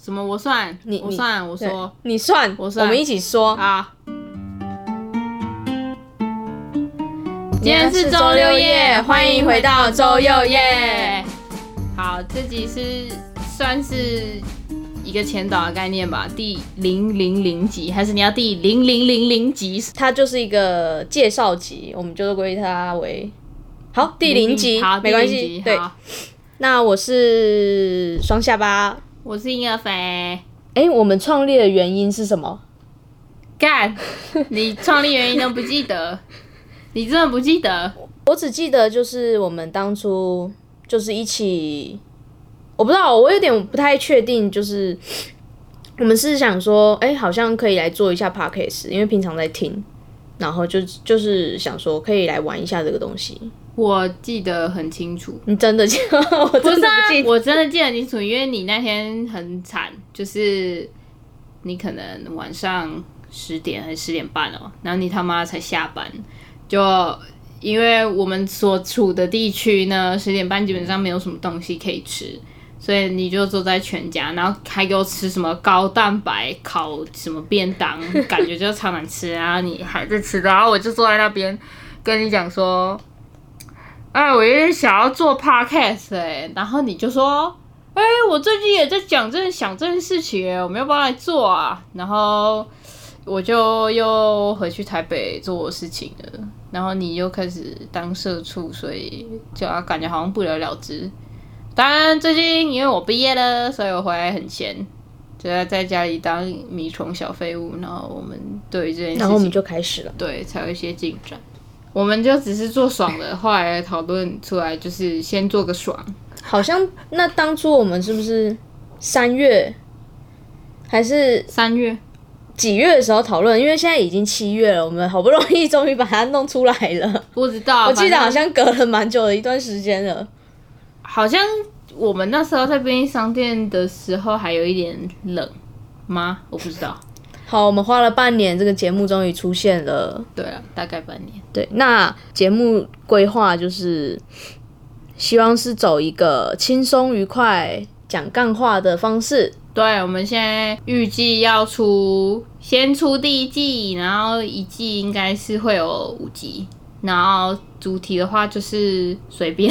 什么？我算，你你我算，我对说你算，我算们一起说。啊。今天是周六夜，欢迎回到周六夜。好，这集是算是一个前导的概念吧，第零零零集，还是你要第零零零零集？它就是一个介绍集，我们就归它为好第零集，好，没关系。对，好那我是双下巴。我是婴儿肥。哎，我们创立的原因是什么？干，你创立原因都不记得，你真的不记得？我只记得就是我们当初就是一起，我不知道，我有点不太确定，就是我们是想说，哎、好像可以来做一下 podcast，因为平常在听，然后就就是想说可以来玩一下这个东西。我记得很清楚，你真的记得？我真的不记，得。我真的记得很清楚，因为你那天很惨，就是你可能晚上十点还是十点半哦，然后你他妈才下班，就因为我们所处的地区呢，十点半基本上没有什么东西可以吃。所以你就坐在全家，然后还给我吃什么高蛋白烤什么便当，感觉就超难吃。然后你还在吃，然后我就坐在那边跟你讲说，哎，我有点想要做 podcast 哎、然后你就说，哎、我最近也在讲这想这件事情、欸，我们要不要来做啊？然后我就又回去台北做我事情了，然后你又开始当社畜，所以就啊感觉好像不了了之。当然，最近因为我毕业了，所以我回来很闲，就在在家里当米虫小废物。然后我们对于这件事情，然后我们就开始了。对，才有一些进展。我们就只是做爽的，后来讨论出来就是先做个爽。好像那当初我们是不是三月还是三月，几月的时候讨论？因为现在已经七月了，我们好不容易终于把它弄出来了。不知道，我记得好像隔了蛮久的一段时间了。好像我们那时候在便利商店的时候还有一点冷吗？我不知道。好，我们花了半年，这个节目终于出现了。对啊，大概半年。对，那节目规划就是希望是走一个轻松愉快、讲干话的方式。对，我们现在预计要出，先出第一季，然后一季应该是会有五集，然后主题的话就是随便。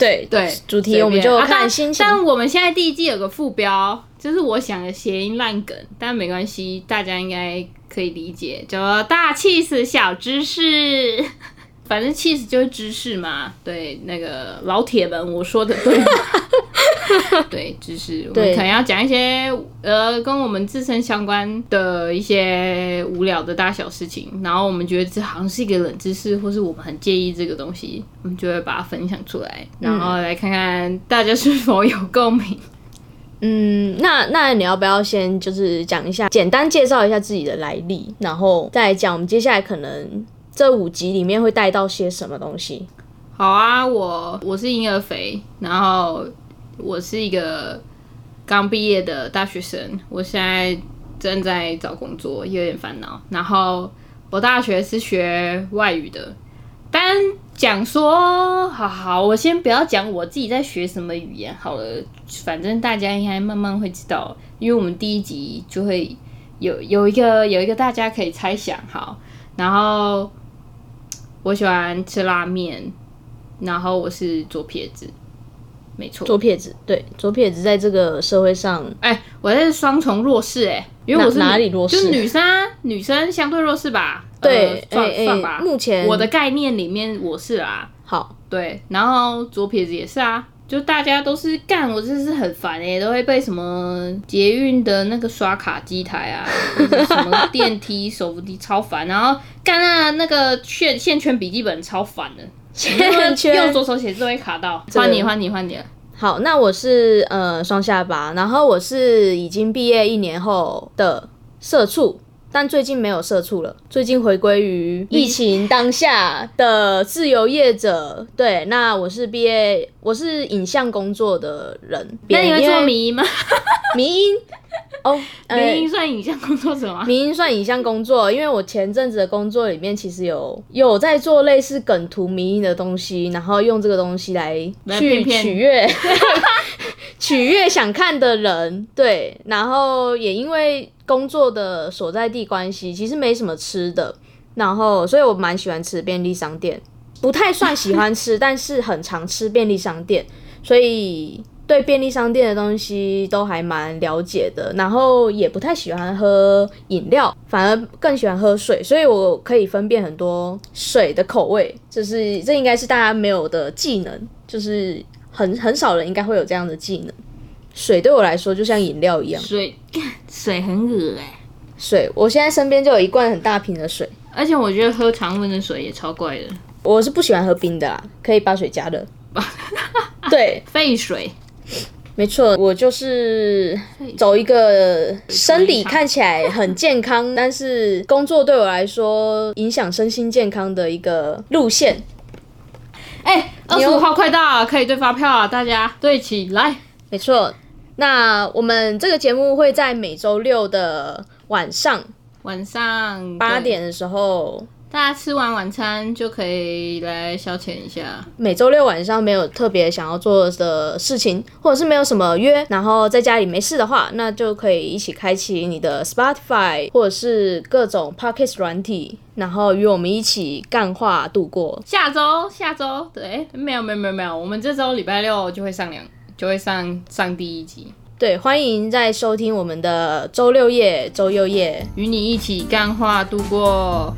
对对，主题我们就看心情。但我们现在第一季有个副标，就是我想的谐音烂梗，但没关系，大家应该可以理解，叫做大 cheese 小知识。反正 cheese 就是知识嘛，对，那个老铁们，我说的对吗？对，知识，我们对可能要讲一些呃跟我们自身相关的一些无聊的大小事情，然后我们觉得这好像是一个冷知识，或是我们很介意这个东西，我们就会把它分享出来，然后来看看大家是否有共鸣。嗯，那那你要不要先就是讲一下，简单介绍一下自己的来历，然后再讲我们接下来可能这五集里面会带到些什么东西？好啊，我我是婴儿肥，然后我是一个刚毕业的大学生，我现在正在找工作，有点烦恼。然后我大学是学外语的，但讲说，好好，我先不要讲我自己在学什么语言好了，反正大家应该慢慢会知道，因为我们第一集就会有有一个有一个大家可以猜想好，然后我喜欢吃拉面，然后我是左撇子，没错。左撇子，对，左撇子在这个社会上，哎、我是双重弱势哎、因为我是哪哪里弱势就是女生啊，女生相对弱势吧？对，呃、算、算吧。目前我的概念里面我是啊，好，对，然后左撇子也是啊，就大家都是干，我真是很烦哎、都会被什么捷运的那个刷卡机台啊，或者什么电梯、手扶梯超烦，然后干啊那个线线圈笔记本超烦的，用左手写字都会卡到。这个。换你，换你，换你。了。好，那我是呃双下巴，然后我是已经毕业一年后的社畜，但最近没有社畜了，最近回归于疫情当下的自由业者。对，那我是 B A，，我是影像工作的人。那你会做迷吗？迷音？哦，呃联姻算影像工作者吗？迷音算影像工作，因为我前阵子的工作里面其实有有在做类似梗图迷音的东西，然后用这个东西来去取悦 取悦想看的人，对，然后也因为工作的所在地关系，其实没什么吃的，然后所以我蛮喜欢吃便利商店，不太算喜欢吃，但是很常吃便利商店，所以对便利商店的东西都还蛮了解的，然后也不太喜欢喝饮料，反而更喜欢喝水，所以我可以分辨很多水的口味，就是这应该是大家没有的技能，就是很很少人应该会有这样的技能。水对我来说就像饮料一样，水 水很恶哎、水，我现在身边就有一罐很大瓶的水，而且我觉得喝常温的水也超怪的，我是不喜欢喝冰的啦，可以把水加热。对，废水。没错，我就是走一个生理看起来很健康，但是工作对我来说影响身心健康的一个路线。哎，二十五号快到了，可以兑发票啊！大家对起来。没错，那我们这个节目会在每周六的晚上晚上，八点的时候，大家吃完晚餐就可以来消遣一下。每周六晚上没有特别想要做的事情，或者是没有什么约，然后在家里没事的话，那就可以一起开启你的 Spotify 或者是各种 Podcast 软体，然后与我们一起干话度过。下周，下周，对，没有，没有，没有，没有，我们这周礼拜六就会上两，就会上上第一集，对，欢迎在收听我们的周六夜、周六夜。与你一起干话度过。